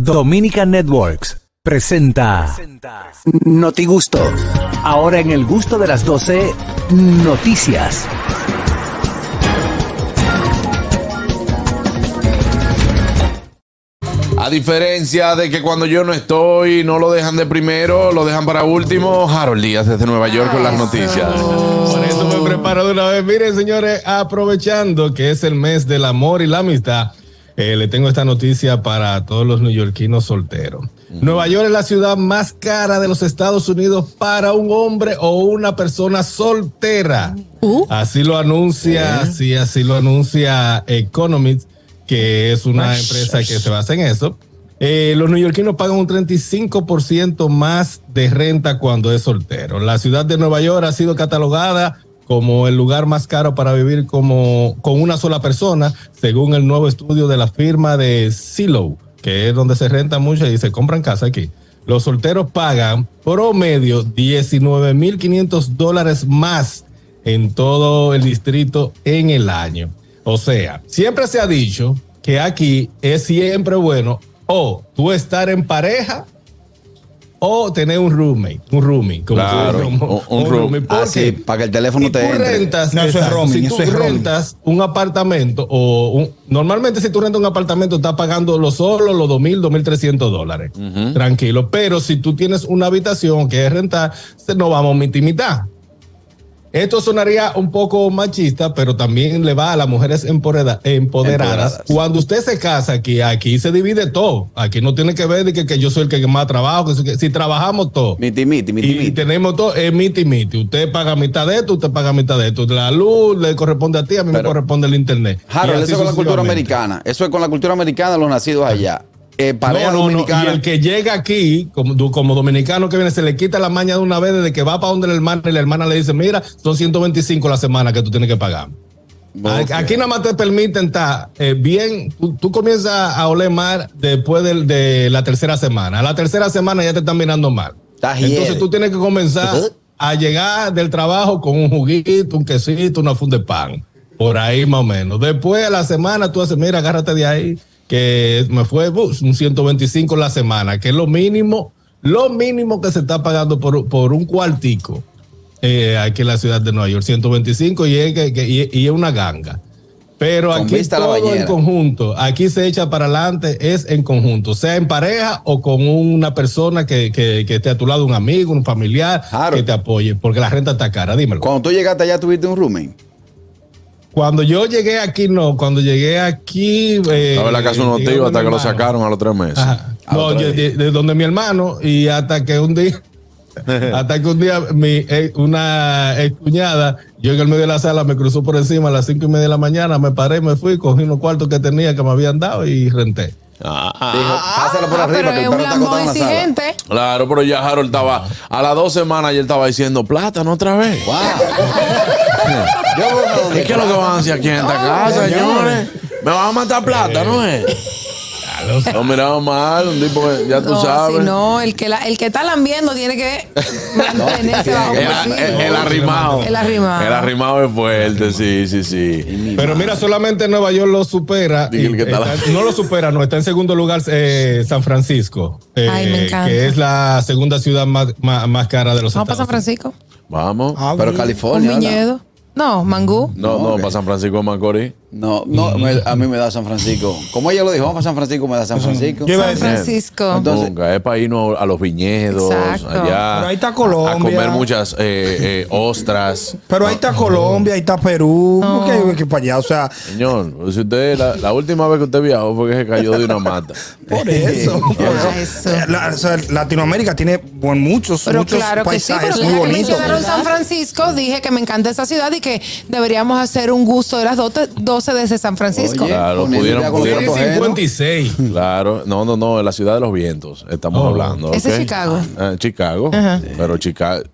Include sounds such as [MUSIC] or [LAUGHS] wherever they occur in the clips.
Dominican Networks presenta Noti Gusto. Ahora en el gusto de las 12, noticias. A diferencia de que cuando yo no estoy, no lo dejan de primero, lo dejan para último. Harold Díaz desde Nueva York con las noticias. Por eso me preparo de una vez. Miren, señores, aprovechando que es el mes del amor y la amistad, eh, le tengo esta noticia para todos los neoyorquinos solteros. Nueva York es la ciudad más cara de los Estados Unidos para un hombre o una persona soltera. Así lo anuncia, sí, así lo anuncia Economist, que es una empresa que se basa en eso. Eh, los neoyorquinos pagan un 35% más de renta cuando es soltero. La ciudad de Nueva York ha sido catalogada como el lugar más caro para vivir como con una sola persona, según el nuevo estudio de la firma de Silo, que es donde se renta mucho y se compran casa aquí. Los solteros pagan promedio 19.500 dólares más en todo el distrito en el año. O sea, siempre se ha dicho que aquí es siempre bueno o tú estar en pareja o tener un roommate, un roomie. Como Claro, un- un. ¿Por Ah, sí, para que el teléfono Si te tú entre. rentas, No, eso es exacto, roaming, si tú eso es roaming. rentas un apartamento o un- normalmente si tú rentas un apartamento estás pagando lo solo los 2.000, 2.300 dólares. Tranquilo. Pero si tú tienes una habitación que es rentar, se- nos vamos y mitad. Esto sonaría un poco machista, pero también le va a las mujeres empoderada- empoderadas. Empoderadas. Cuando usted se casa aquí, aquí se divide todo. Aquí no tiene que ver de que, que yo soy el que más trabajo. que- si trabajamos todo. Miti, miti, miti, Y, miti. tenemos todo, es miti miti. Usted paga mitad de esto, usted paga mitad de esto. La luz le corresponde a ti, a mí me corresponde el internet. Harold, eso es con la cultura americana. Eso es con la cultura americana los nacidos allá. Eh, pareja No, no, no. Y el que llega aquí, como, como dominicano que viene, se le quita la maña de una vez desde que va para donde la hermana y la hermana le dice, mira, son 125 la semana que tú tienes que pagar. Aquí nada más te permiten estar eh, bien, tú, tú comienzas a oler mal después de, la tercera semana. A la tercera semana ya te están mirando mal. Entonces tú tienes que comenzar a llegar del trabajo con un juguito, un quesito, una funda de pan. Por ahí más o menos. Después de la semana tú haces, mira, agárrate de ahí, que me fue uh, un 125 la semana, que es lo mínimo, lo mínimo que se está pagando por, por un cuartico eh, aquí en la ciudad de Nueva York, 125 y es, y, y es una ganga. Pero Con aquí todo en conjunto, aquí se echa para adelante, es en conjunto, sea en pareja o con una persona que, que, que esté a tu lado, un amigo, un familiar, Claro. que te apoye, porque la renta está cara, dímelo. Cuando tú llegaste allá, tuviste un roommate. Cuando yo llegué aquí, no, cuando llegué aquí... Eh, Estaba en la casa unos tíos hasta que lo sacaron a los tres meses. No, yo- día. de, de donde mi hermano y hasta que un día, [LAUGHS] hasta que un día mi, eh, una cuñada, yo en el medio de la sala me cruzó por encima a las cinco y media de la mañana, me paré, me fui, cogí unos cuartos que tenía que me habían dado y renté. Ah, ah. Dijo, pásalo por Ah, arriba pero que es el un perro está lambón acostado en la sala. exigente. Claro, pero ya Harold estaba a las dos semanas y él estaba diciendo plátano otra vez. Wow. Yo voy a donde- ¿Y qué es lo que van a hacer aquí en esta casa, señores? Me van a matar plátano, ¿eh? [LAUGHS] [LAUGHS] No miraba mal, un tipo que ya tú No, sabes. si no, el que, la, el que está lambiendo tiene que [LAUGHS] mantenerse bajo El, perfil. el- el arrimado. El arrimado. El arrimado es fuerte, sí, sí, sí. Pero mira, solamente Nueva York lo supera. Dije y el que está está- la- no lo supera, no, está en segundo lugar eh, San Francisco, eh, Ay, me encanta. que es la segunda ciudad más, más, más cara de los Vamos para San. Francisco. Vamos. Ah, Pero. Un California. viñedo. No, mangú. No, No, no, ok. para San Francisco de Macorís. No, no, me- a mí me da San Francisco. Como ella lo dijo, vamos para San Francisco, me da San Francisco. Iba a San decir, Francisco. Entonces- Nunca, es para irnos a los viñedos, Exacto. allá. Pero ahí está Colombia. A comer muchas eh, eh, ostras. Pero ahí está Colombia, ahí está Perú. ¿Por qué para allá? O sea, Señor, si usted, la, la última vez que usted viajó fue que se cayó de una mata. [LAUGHS] por eso. [LAUGHS] por eso. Eh, la- o sea, Latinoamérica tiene bueno, muchos, Pero muchos claro que sí, paisajes pero muy bonitos. mencionaron San Francisco, dije que me encanta esa ciudad y que deberíamos hacer un gusto de las doce- 12 desde San Francisco. Oye, Claro, pudieron- pudieron- ajenos. 56. Claro, no, no, no, en la ciudad de los vientos estamos Oh. hablando. Ese ¿ok? es Chicago. Ah, Chicago, Ajá. pero Chicago.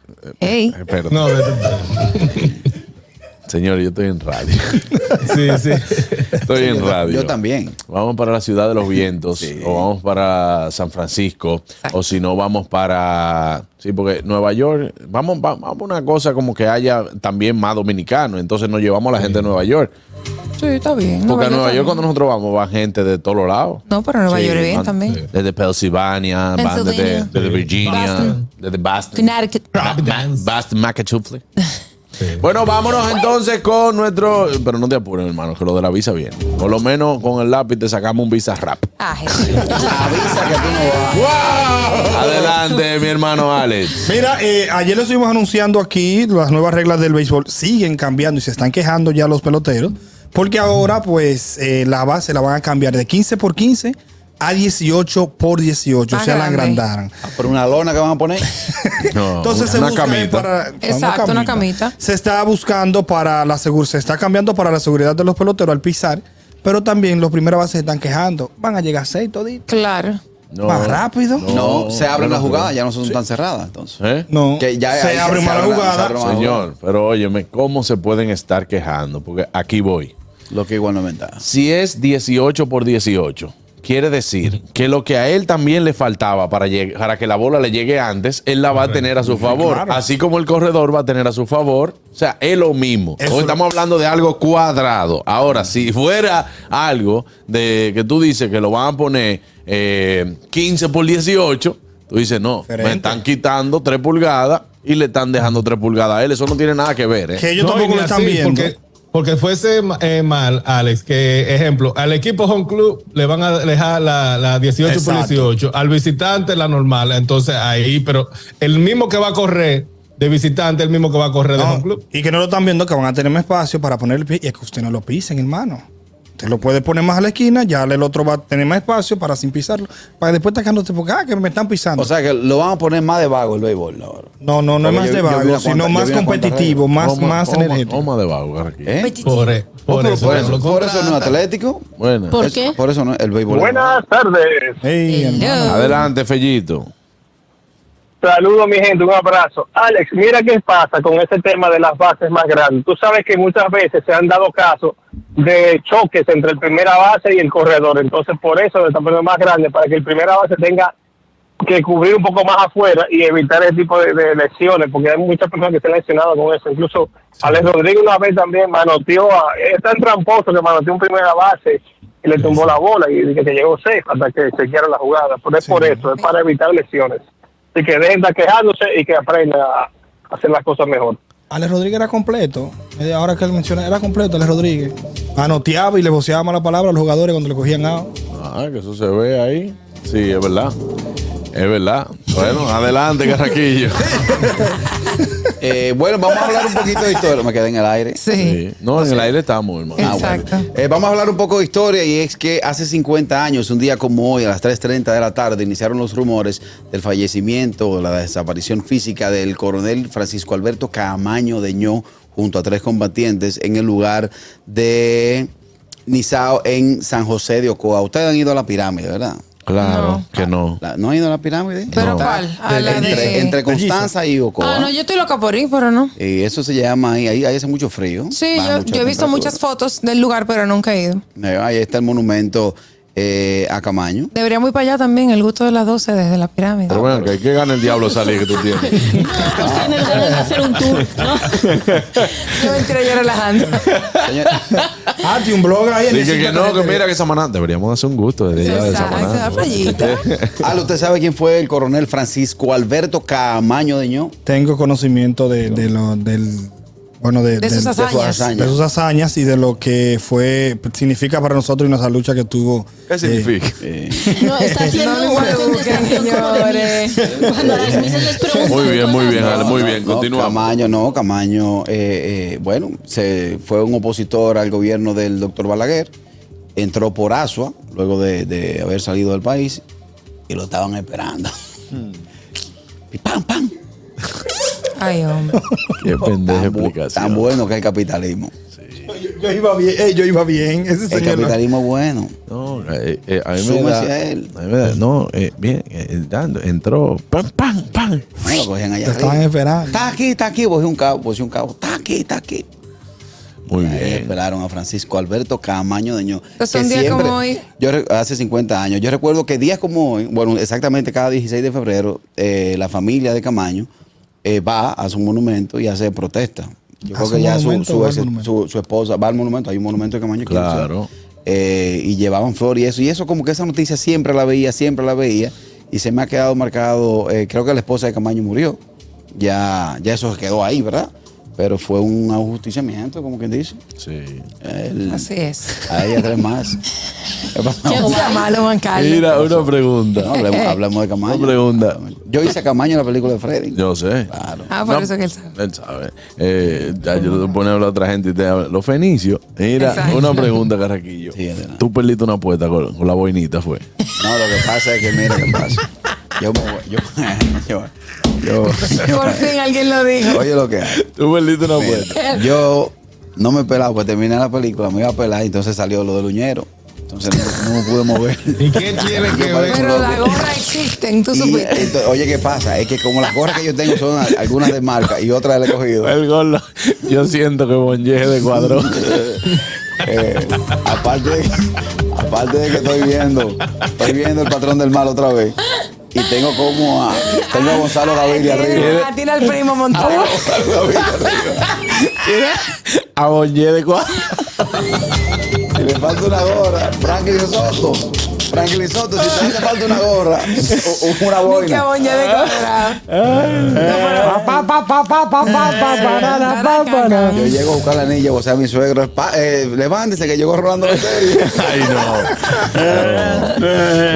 Ey. Perdón. No, de- de- [LAUGHS] Señor, yo estoy en radio. [LAUGHS] Sí, sí. Estoy en yo, radio. yo también. Vamos para la ciudad de los vientos, Sí. o vamos para San Francisco, o si no, vamos para. Sí, porque Nueva York, vamos, va- vamos a una cosa como que haya también más dominicanos, entonces nos llevamos a la gente de Nueva York. Sí, está bien. Porque a Nueva York, cuando nosotros vamos, va gente de todos los lados. No, pero Nueva Sí, York bien van también. Desde Pennsylvania, van desde, Virginia, Boston. desde Boston. Connecticut. Boston, Massachusetts. [LAUGHS] Bueno, vámonos entonces con nuestro. Pero no te apures, hermano, que lo de la visa viene. Por lo menos con el lápiz te sacamos un visa rap. Ah, Jesús. Avisa que tú no vas. Adelante, mi hermano Alex. Mira, eh, ayer le estuvimos anunciando aquí las nuevas reglas del béisbol. Siguen cambiando y se están quejando ya los peloteros. Porque ahora, pues, eh, la base la van a cambiar de 15 por 15 a 18 por 18. Más o sea, la agrandaron. Por una lona que van a poner. [LAUGHS] No, Entonces se una busca camita. para Exacto, una camita. Se está buscando para la seguridad, se está cambiando para la seguridad de los peloteros al pisar, pero también los primeros bases se están quejando. Van a llegar a seis toditos. Claro. No, Más rápido. No, se abren las jugadas, ya no son tan cerradas. Entonces. ¿Eh? No, Que ya se ahí abre se más la abre la- jugada. se más- Señor, pero óyeme, ¿cómo se pueden estar quejando? Porque aquí voy. Lo que igual no es ventaja. Si es 18 por 18, quiere decir que lo que a él también le faltaba para, para que la bola le llegue antes, él la va a tener a su [LAUGHS] favor. claro. Así como el corredor va a tener a su favor. O sea, es lo mismo. Eso- Hoy estamos hablando de algo cuadrado. Ahora, si fuera algo de que tú dices que lo van a poner eh, 15 por 18, tú dices, no, Diferente. me están quitando 3 pulgadas y le están dejando 3 pulgadas a él. Eso no tiene nada que ver. ¿eh? Que ellos No, tampoco lo están viendo. Porque, porque fuese eh, mal, Alex, que ejemplo, al equipo home club le van a dejar la, la 18 por Exacto. 18, al visitante la normal. Entonces ahí, pero el mismo que va a correr de visitante, el mismo que va a correr de home club. y que no lo están viendo, que van a tener más espacio para poner el pie. Y es que usted no lo pisen, hermano. Usted lo puede poner más a la esquina, ya el otro va a tener más espacio para sin pisarlo. Para después estar quejándote porque, ah, que me están pisando. O sea que lo van a poner más de vago el béisbol ahora. no, no, no es más yo- de vago, sino más competitivo, más, más energético. toma de vago. ¿Eh? Por, eso. por, eso por eso no es contratan. atlético. Bueno. ¿Por Es- qué? Por eso no, el béisbol. Buenas tardes. Adelante, Fellito. Saludos, mi gente. Un abrazo. Alex, mira qué pasa con ese tema de las bases más grandes. Tú sabes que muchas veces se han dado casos de choques entre el primera base y el corredor. Entonces, por eso están poniendo más grande, para que el primera base tenga que cubrir un poco más afuera y evitar ese tipo de, de lesiones, porque hay muchas personas que se han lesionado con eso. Incluso Alex Rodríguez una vez también manoteó, a, es tan tramposo que manoteó un primera base y le tumbó la bola y dije que llegó safe hasta que se quiera la jugada. Pero es por eso, es para evitar lesiones. Así que dejen de estar quejándose y que aprendan a hacer las cosas mejor. Alex Rodríguez era completo. Eh, Ahora que él menciona, era completo Alex Rodríguez. Anoteaba y le voceaba mala palabra a los jugadores cuando le cogían out. Ah, que eso se ve ahí. Sí, es verdad. Es verdad. Bueno, adelante, Carraquillo. [LAUGHS] Eh, bueno, vamos a hablar un poquito de historia. Me quedé en el aire. Sí. Sí. No, en el aire estamos, hermano. Ah, bueno. Exacto. Eh, vamos a hablar un poco de historia y es que hace 50 años, un día como hoy, a las 3.30 de la tarde, iniciaron los rumores del fallecimiento o la desaparición física del coronel Francisco Alberto Camaño de Ño junto a tres combatientes en el lugar de Nizao en San José de Ocoa. Ustedes han ido a la pirámide, ¿verdad? Claro No. que no. La- ¿No han ido a la pirámide? ¿Pero No. cuál? A la entre, de- entre Constanza y Ocoa. Ah, no, yo estoy loca por ir, pero no. Y eso se llama ahí, ahí, ahí hace mucho frío. Sí, yo, he visto muchas fotos del lugar, pero nunca he ido. Ahí está el monumento eh, a Camaño. Deberíamos ir para allá también, el gusto de las 12 desde la pirámide. Pero bueno, que hay que ganar el diablo salir que tú tienes. [LAUGHS] Pues tienen ganas de hacer un tour, ¿no? [LAUGHS] Yo me entré yo relajando. [LAUGHS] Ah, tiene un blog ahí en el Dije que no, que mira que Samaná. Deberíamos hacer un gusto desde allá de Samaná. Ale, ¿usted sabe quién fue el coronel Francisco Alberto Camaño de Ño? Tengo conocimiento de, de lo, del. Bueno, de, De sus hazañas. hazañas. de sus hazañas y de lo que fue significa para nosotros y nuestra lucha que tuvo. ¿Qué eh, significa? No, está haciendo [LAUGHS] No una busquen, contestación como de señores. Miss. Cuando las misas les preguntan Muy bien, muy bien, no. Muy bien. No, Continuamos. Camaño, no, Camaño, eh, eh, bueno, se fue un opositor al gobierno del doctor Balaguer, entró por Asua, luego de, de haber salido del país, y lo estaban esperando. Y pam, pam. [LAUGHS] Ay, hombre. Qué pendeja Tan, explicación. tan bueno que el capitalismo. Yo, yo iba bien, eh, yo iba bien. Ese El señor capitalismo es bueno. No, eh, eh, a mí da, a él. a mí me da- no, eh, bien, eh, dando, entró, pam, pam, pam. Lo cogían allá Lo estaban esperando. Está aquí, está aquí, cogí un cabo, un cabo. Está aquí, está aquí. Muy bien. Esperaron a Francisco Alberto Camaño de Ño. Entonces, un día como hoy. Yo hace 50 años. Yo recuerdo que días como hoy, bueno, exactamente cada 16 de febrero, eh, la familia de Camaño eh, va a su monumento y hace protesta. Yo ¿A creo su que ya su, ex- esposa va al monumento. Hay un monumento de Camaño. Claro. Eh, y llevaban flor y eso. Y eso como que esa noticia siempre la veía, siempre la veía. Y se me ha quedado marcado, eh, creo que la esposa de Camaño murió. Ya, ya eso quedó ahí, ¿verdad? Pero fue un ajusticiamiento, como quien dice. Sí. El- Así es. a ella tres más. [LAUGHS] ¿Qué malo, Juan Carlos. Mira, una pregunta. No, hablemos, hablemos de Camaño. Una pregunta. Yo hice a Camaño en la película de Freddy. Yo sé. Claro. Ah, por No, eso que él sabe. Él sabe. Eh, ya yo te pone a hablar a otra gente y te habla. Los fenicios. Mira, Exacto. una pregunta, Carraquillo. Sí. Tú perdiste una apuesta con, con la boinita, fue. No, lo que pasa es que, mira qué pasa. Yo me voy- yo, [LAUGHS] yo, yo, Por fin alguien lo dijo. Oye lo que hay. Tú perdiste una apuesta. Yo no me pelaba, pues terminé la película, me iba a pelar y entonces salió lo del uñero. Entonces no, no me pude mover. ¿Y qué tiene que ver? Pero la loco. gorra existen, tú Y, supiste. entonces, oye, ¿qué pasa? Es que como las gorras que yo tengo son algunas de marca y otras le he cogido. El gol, yo siento que Bonje de cuadro. [LAUGHS] Eh, aparte, de, aparte de que estoy viendo, estoy viendo el patrón del mal otra vez. Y tengo como a, tengo a Gonzalo Gaviria arriba. Tiene, tiene al primo montado. Gonzalo Gaviria arriba. A Bonje de cuadro. Si le falta una gorra, Franklin Soto. Franklin Soto, si te hace falta una gorra, o- o una Qué boina. boña de cuadrado. Yo llego a buscar la anilla, o sea, mi suegro, "Pa- eh, levántese que llegó Rolando Loterio. [LAUGHS] Ay, no.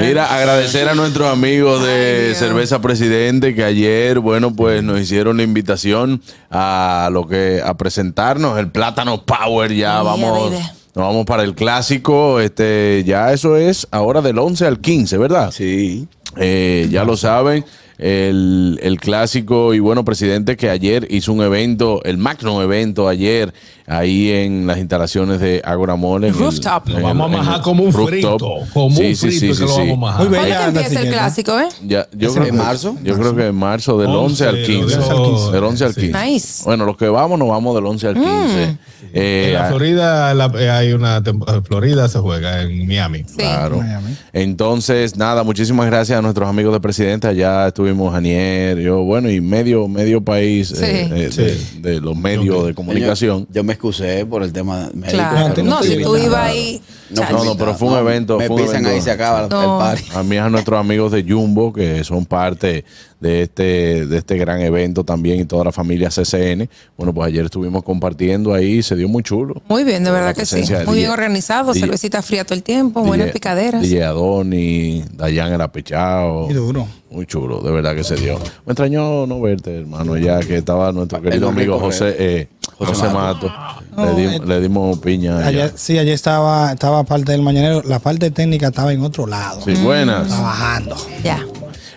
Mira, agradecer a nuestros amigos de Ay. Cerveza Presidente que ayer, bueno, pues nos hicieron la invitación a lo que a presentarnos el Plátano Power. Ya vamos. Nos vamos para el clásico. Este, ya eso es ahora del 11 al 15, ¿verdad? Sí. Eh, ya lo saben, el, el clásico y bueno presidente que ayer hizo un evento, el magno evento ayer, ahí en las instalaciones de Agora Mall. en el- Rooftop. en Lo el- vamos a majar el como un rooftop. frito. Como un Sí, sí, frito sí, que sí, lo sí. vamos a majar. Muy ¿Cuándo empieza el clásico, eh? Ya, yo ¿Es creo en que, marzo? Yo creo que en marzo, del 11, al 15. del 11 al 15. Del 11 al Sí. 15. Nice. Bueno, los que vamos, nos vamos del 11 al 15. Eh, En la ah, Florida la- eh, hay una temporada. Florida se juega en Miami. Sí. Claro. Miami. Entonces, nada, muchísimas gracias a nuestros amigos de Presidente. Allá estuvimos Anier, yo, bueno, y medio, medio país Sí. eh, eh, de, Sí. de los medios de comunicación. Yo, yo me excusé por el tema médico. Claro. No, si tú ibas ahí. No. No, no, pero fue un evento, Me fue un pisan evento. ahí y se acaba el- No. el party. A mí a nuestros amigos de Jumbo, que son parte de este, de este gran evento también y toda la familia CCN. Bueno, pues ayer estuvimos compartiendo ahí, se dio muy chulo. Muy bien, de verdad que sí. Muy bien organizado, DJ. cervecita fría todo el tiempo, buenas picaderas. DJ Adoni, Dayan el apechado. Y duro. Muy chulo, de verdad que se dio. Me extrañó no verte, hermano, ya que estaba nuestro querido amigo. José, eh, José, José Mato. No, le, di- eh, le dimos piña. allá. Sí, ayer estaba, estaba parte del mañanero. La parte técnica estaba en otro lado. Sí, buenas. Trabajando. Ya.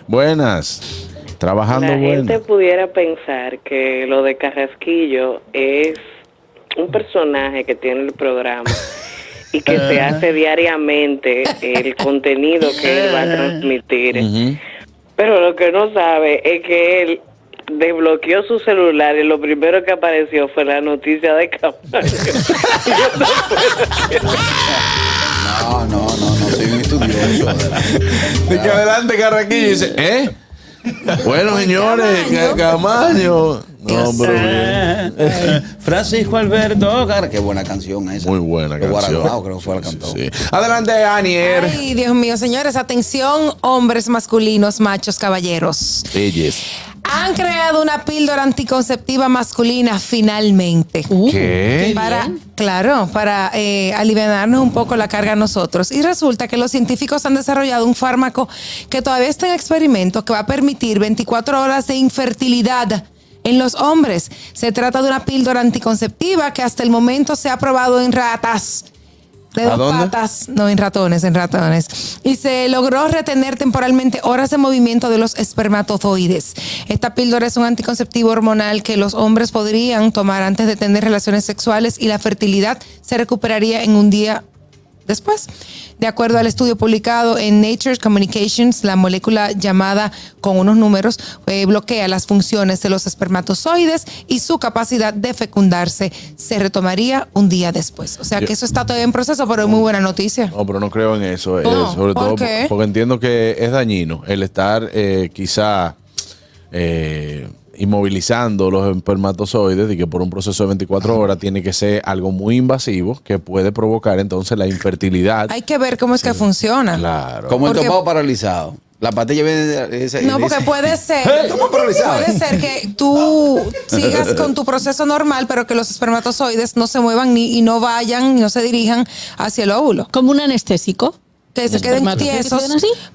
Buenas. Trabajando La gente pudiera pensar que lo de Carrasquillo es un personaje que tiene el programa y que se hace diariamente el [LAUGHS] contenido que él va a transmitir. Pero lo que no sabe es que él desbloqueó su celular y lo primero que apareció fue la noticia de Camacho. No, no, no, no, soy un estudioso. De que adelante Carraquillo dice, ¿eh? Bueno, señores, Camaño. Ca- Camaño. No, pero bien. Francisco Alberto Gar- qué buena canción esa. Muy buena De canción. Guaraguao, creo que fue la cantó. Sí. Adelante, Anier. Ay, Dios mío, señores, atención, hombres masculinos, machos, caballeros. Ellos. Han creado una píldora anticonceptiva masculina finalmente. ¿Qué? Para, claro, para eh, aliviarnos un poco la carga a nosotros. Y resulta que los científicos han desarrollado un fármaco que todavía está en experimento que va a permitir 24 horas de infertilidad en los hombres. Se trata de una píldora anticonceptiva que hasta el momento se ha probado en ratas. De ¿A dos dónde? patas, no en ratones, en ratones. Y se logró retener temporalmente horas de movimiento de los espermatozoides. Esta píldora es un anticonceptivo hormonal que los hombres podrían tomar antes de tener relaciones sexuales y la fertilidad se recuperaría en un día después. De acuerdo al estudio publicado en Nature Communications, la molécula llamada con unos números eh, bloquea las funciones de los espermatozoides y su capacidad de fecundarse se retomaría un día después. O sea que eso está todavía en proceso, pero es muy buena noticia. No, pero no creo en eso. eh, No, sobre ¿por todo qué? porque entiendo que es dañino el estar eh, quizá eh, inmovilizando los espermatozoides y que por un proceso de 24 horas tiene que ser algo muy invasivo que puede provocar entonces la infertilidad. Hay que ver cómo es que funciona. Claro. Como el Porque- topado paralizado. La patilla viene de ese- No, porque puede ser, Eh, puede ser que tú [LAUGHS] sigas con tu proceso normal, pero que los espermatozoides no se muevan ni y no vayan y no se dirijan hacia el óvulo. Como un anestésico. Que se ¿Los queden tiesos,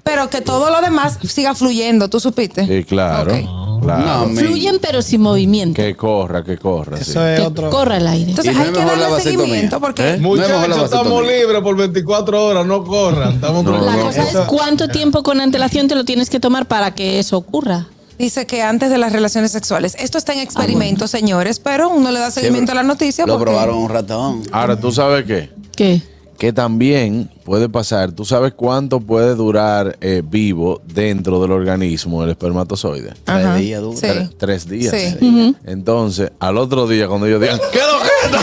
pero que todo lo demás siga fluyendo, ¿tú supiste? Sí, claro. Ok. Claro. No, Fluyen pero sin movimiento. que corra, que corra. sí. Eso es Que otro. corra el aire. Entonces no hay que darle seguimiento porque ¿Eh? No Muchachos, estamos vasectomía. libres por 24 horas, no corran. Estamos No, La no, cosa eso- es cuánto tiempo con antelación te lo tienes que tomar para que eso ocurra. dice que antes de las relaciones sexuales. Esto está en experimento, señores, pero uno le da seguimiento a la noticia Lo porque probaron un ratón. Ahora, ¿tú sabes qué? ¿Qué? Que también puede pasar, ¿tú sabes cuánto puede durar eh, vivo dentro del organismo el espermatozoide? Ajá. Tres días dura. Sí. Tres días. Sí. Entonces, al otro día, cuando ellos digan, ¿qué es lo que?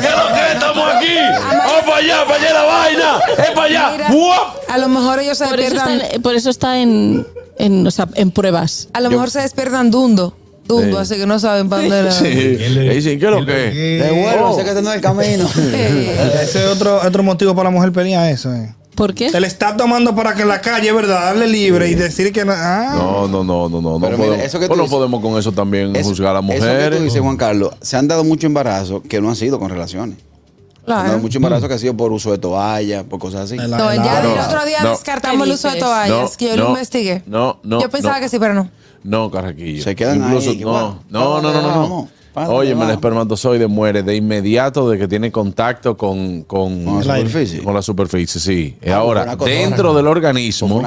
¿Qué es lo que es? Estamos aquí. ¡Vamos para allá, para allá la vaina! ¡Es para allá! A lo mejor ellos se Por eso despiertan, está, por eso está en, en, o sea, en pruebas. a lo mejor se despiertan dundo, Sí. así que no saben para dónde era. Sí. Le dicen, ¿qué es lo que es? Devuélvanse que este no es el camino. [LAUGHS] Ese es otro, otro motivo para la mujer pelear eso. eh. ¿Por qué? Se le está tomando para que en la calle, ¿verdad? Darle libre y decir que no. Ah. No, no, no, no, no. No, mira, podemos, eso que tú no dices- podemos con eso también Eso- juzgar a las Eso que mujeres. tú dices, Juan Carlos, se han dado mucho embarazo que no han sido con relaciones. Se han dado claro. mucho embarazo que ha sido por uso de toalla, por cosas así. No, ya Claro. el otro día No. descartamos el uso de toallas, No, que yo lo no, investigué. no, no, Yo pensaba no. que sí, pero no. No, Carraquillo. Se quedan Incluso, ahí, no, no, no, no, no, no. Óyeme, el espermatozoide muere de inmediato de que tiene contacto con, con, Con la superficie. con la superficie, sí. Ah, Ahora, cotorra. dentro del organismo,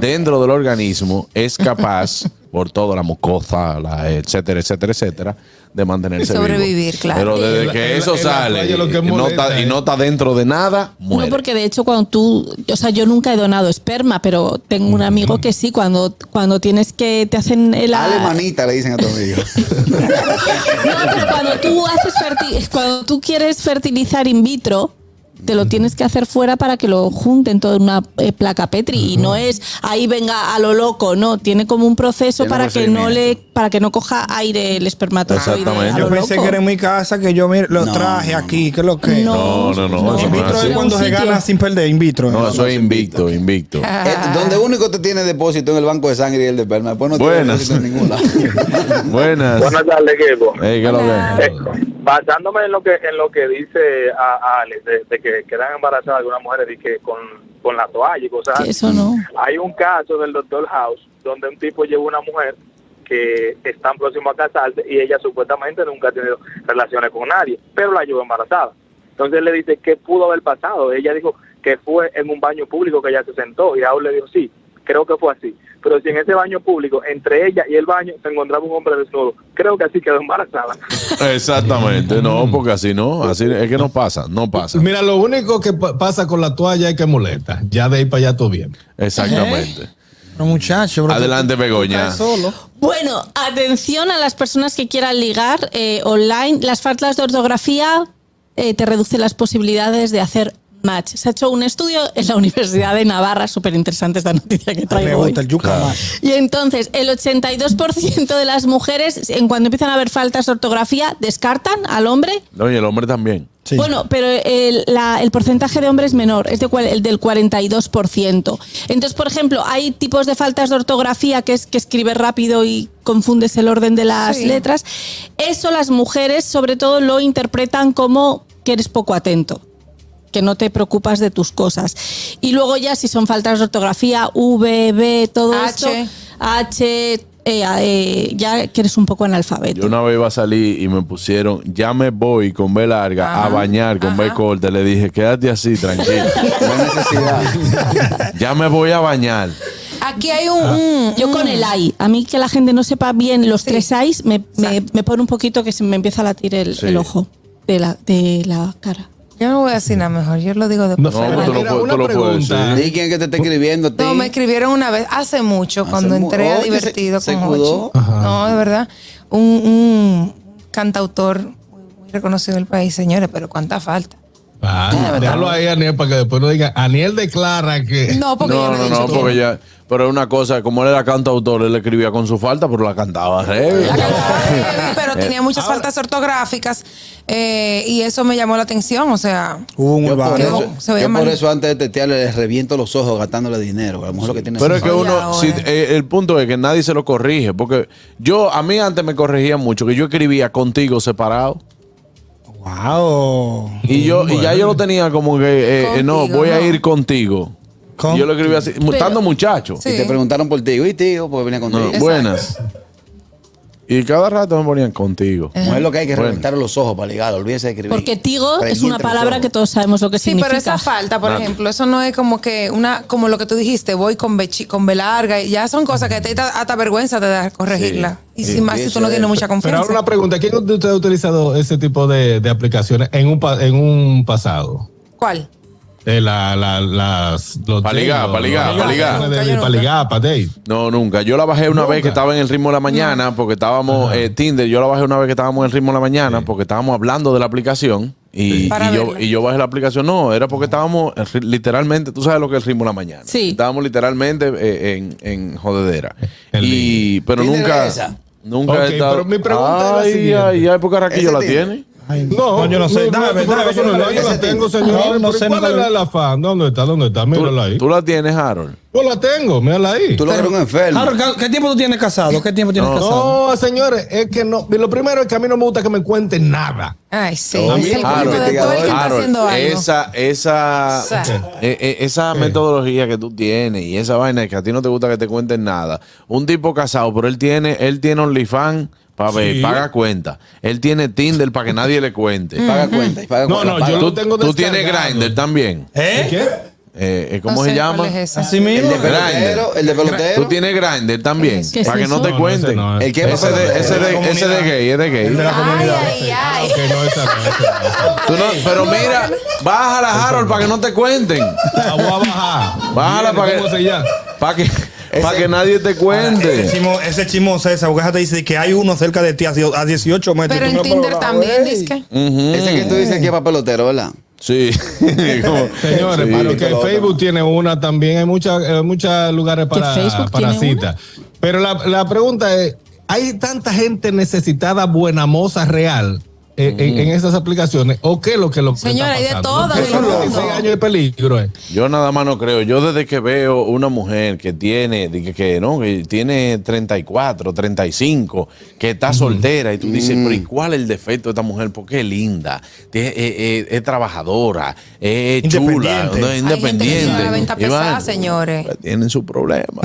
dentro del organismo es capaz, [LAUGHS] por toda la mucosa, la etcétera, etcétera, etcétera, de mantenerse vivo. Sobrevivir, claro. Pero desde la- que la- eso la sale y, no está, y es- no está dentro de nada, muere. No, porque de hecho cuando tú, o sea, yo nunca he donado esperma, pero tengo un amigo que sí, cuando, cuando tienes que, te hacen el... Alemanita le dicen a tu amigo. [LAUGHS] No, pero cuando tú haces cuando tú quieres fertilizar in vitro, te lo tienes que hacer fuera para que lo junten todo en una eh, placa Petri y no es ahí venga a lo loco, no, tiene como un proceso Tiene un para que no le para que no coja aire el espermatozoide. Exactamente. a Yo lo pensé loco. que era en mi casa que yo mire, lo No, traje no, aquí, ¿qué es lo que? No, no, no, In no es vitro es cuando se gana sin perder, in vitro. No, ¿eh? eso es invicto, invicto. Eh, donde único te tiene depósito en el banco de sangre y el de esperma. Después no tiene Buenas. depósito en ningún lado. [LAUGHS] Buenas. Buenas tardes, equipo. Ey, ¿qué es lo que? Eh, basándome en lo que en lo que dice a, a Alex, de, de que quedan embarazadas algunas mujeres de que con, con la toalla y cosas eso no. Hay un caso del doctor House donde un tipo llevó una mujer que están próximos a casarse y ella supuestamente nunca ha tenido relaciones con nadie, pero la llevó embarazada. Entonces él le dice qué pudo haber pasado. Ella dijo que fue en un baño público que ella se sentó y Raúl le dijo sí, creo que fue así. Pero si en ese baño público, entre ella y el baño, se encontraba un hombre desnudo, creo que así quedó embarazada. Exactamente, no, porque así no, así es que no pasa, no pasa. Mira, lo único que pa- pasa con la toalla es que molesta. Ya de ahí para allá todo bien. Exactamente. Pero muchacho, bro, Adelante, Begoña. solo. Bueno, atención a las personas que quieran ligar eh, online. Las faltas de ortografía eh, te reducen las posibilidades de hacer match. Se ha hecho un estudio en la Universidad de Navarra, súper interesante esta noticia que traigo hoy. el yuca. Y entonces, el 82% de las mujeres, en cuando empiezan a haber faltas de ortografía, descartan al hombre. No, y el hombre también. Sí. Bueno, pero el, la- el porcentaje de hombres es menor, es de, cual- el del 42%. Entonces, por ejemplo, hay tipos de faltas de ortografía que es que escribes rápido y confundes el orden de las Sí. letras. Eso las mujeres sobre todo lo interpretan como que eres poco atento que no te preocupas de tus cosas. Y luego ya si son faltas de ortografía, V, B, todo H. esto, H, eh, eh, ya que eres un poco analfabeto. Yo una vez iba a salir y me pusieron, ya me voy con B larga a bañar con B ajá. corta. Le dije, quédate así, tranquilo. [LAUGHS] No hay necesidad. [LAUGHS] ya me voy a bañar. Aquí hay un, un- Yo con el AI, a mí que la gente no sepa bien los Sí. tres AIs, me, me, me pone un poquito que se me empieza a latir el, Sí. el ojo de la, de la cara. Yo no voy a decir nada mejor, yo lo digo después. No, Pero tú lo mira, puedes- una tú lo puedes pregunta. decir. ¿Y quién que te está escribiendo? a ti? No, me escribieron una vez, hace mucho, Hace cuando mu- entré a oh, se- Divertido se con. Hochi. No, de verdad. Un, un cantautor muy, muy reconocido en el país, señores, pero cuánta falta. Ah, verdad. déjalo ahí, Aniel, para que después no diga. Aniel declara que. [LAUGHS] No, porque yo No, no, he no, porque ya. Pero es una cosa, como él era cantautor, él escribía con su falta, pero la cantaba heavy. La cantaba heavy, [LAUGHS] pero tenía muchas faltas ortográficas eh, y eso me llamó la atención, o sea, Hubo un Yo por, eso, se veía yo por mal. eso antes de tetearle les reviento los ojos gastándole dinero. A lo mejor lo que tiene Pero es que uno, si- eh, el punto es que nadie se lo corrige, porque yo, a mí antes me corregía mucho, que yo escribía contigo separado. Wow. Y yo, y ya yo lo tenía como que, eh, eh, no, voy a ir contigo. Con- yo lo escribía así, estando muchacho. Sí. Y te preguntaron por ti. Y tío, pues venía No, contigo. buenas. Y cada rato me ponían contigo. Mujer lo que hay que Bueno. reventar los ojos para ligar, olvídese de escribir. Porque tigo es una palabra que todos sabemos lo que Sí, significa. pero esa falta, por Nada. ejemplo, eso no es como que una, como lo que tú dijiste, voy con B, con B larga, y ya son cosas que te da hasta vergüenza te da corregirla. Y Sí. sin más, si tú no tienes es. mucha Pero confianza. ahora una pregunta: ¿quién de ustedes ha utilizado ese tipo de, de aplicaciones en un, pa- en un pasado? ¿Cuál? De la, la, las, los Pa' ligar, dates, pa' ligar, los- pa' ligar. de- de- Nunca, yo pa' nunca. ligar, pa' date. No, nunca. Yo la bajé una Nunca. vez que estaba en el ritmo de la mañana, porque estábamos, eh, Tinder, yo la bajé una vez que estábamos en el ritmo de la mañana, porque estábamos hablando de la aplicación. Y, y yo, y yo bajé la aplicación. No, era porque estábamos eh, literalmente, tú sabes lo que es el ritmo de la mañana. Sí. Estábamos literalmente eh, en, en jodedera. En Y, pero ¿Tinder nunca. es esa? Nunca Ok, he estado. pero mi pregunta es la ay, siguiente. ay, ay, porque Araquillo ¿Ese la Tinder? No, No, yo no sé. Dame, no, dame, no, yo no no, sé. yo la tengo, señor. No, no sé, ¿Cuál es la, la fan? ¿Dónde está? ¿Dónde está? Mírala ahí. Tú la tienes, Harold. Yo la tengo, mírala ahí. Tú lo eres un enfermo. Harold, ¿qué- ¿qué tiempo tú tienes casado? ¿Qué tiempo tienes casado? No, señores, es que no. Lo primero es que a mí no me gusta que me cuenten nada. Ay, sí. No, es el Harold, de todo el que está haciendo algo. Esa, esa, O sea. eh, eh, esa metodología que tú tienes y esa vaina que a ti no te gusta que te cuenten nada. Un tipo casado, pero él tiene, él tiene OnlyFans para ver, Sí. paga cuenta. Él tiene Tinder para que nadie le cuente. Paga cuenta. y paga No, cuenta, no, paga. yo Tú, lo tengo tú tienes. Grindr también. ¿Eh? ¿Qué? Eh, eh, ¿Cómo No se llama? es. Así El mismo. de pelotero, el de pelotero. Tú tienes Grindr también, ¿Qué es para que no te no, cuenten. ese no es. El que ese, de, ese, de, ese de gay, es de gay. El de la comunidad. Ay, ay, no- pero mira, bájala, Harold, para que no te cuenten. La voy a bajar. Bájala para que- ¿Cómo se llama? Para que, pa' que nadie te Ese cuente. chimo, ese chismoso esa, porque te dice que hay uno cerca de ti a a 18 metros. Pero en Tinder también, dice que. Ese que tú dices que es para pelotero, ¿verdad? Sí. [LAUGHS] Como- [LAUGHS] Señores, Sí. pero que. Facebook tiene una también, hay muchas eh, muchos lugares para, Facebook para citas. Pero la, la pregunta es, ¿hay tanta gente necesitada buena moza real en, en esas aplicaciones? ¿O qué es lo que lo Señora, está hay de pasando? todo Porque en el son mundo. 16 años de peligro. eh. Yo nada más no creo. Yo desde que veo una mujer que tiene, que, que, no, que tiene 34, 35, que está soltera y tú dices, pero ¿y cuál es el defecto de esta mujer? Porque es linda, eh, eh, es, trabajadora, es chula, Independiente. no, Hay es gente que independiente. tiene la venta Y van, pesada, señores. pues, Tienen su problema.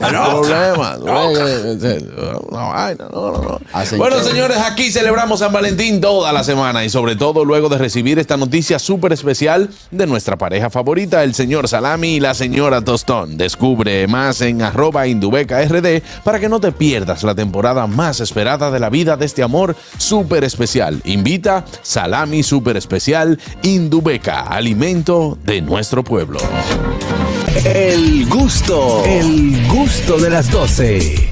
No, no, no. Bueno. Señores, aquí celebramos San Valentín toda la semana y sobre todo luego de recibir esta noticia súper especial de nuestra pareja favorita, el señor Salami y la señora Tostón. Descubre más en arroba indubeca rd para que no te pierdas la temporada más esperada de la vida de este amor súper especial. Invita Salami súper especial Indubeca, alimento de nuestro pueblo. El gusto, el gusto de las 12.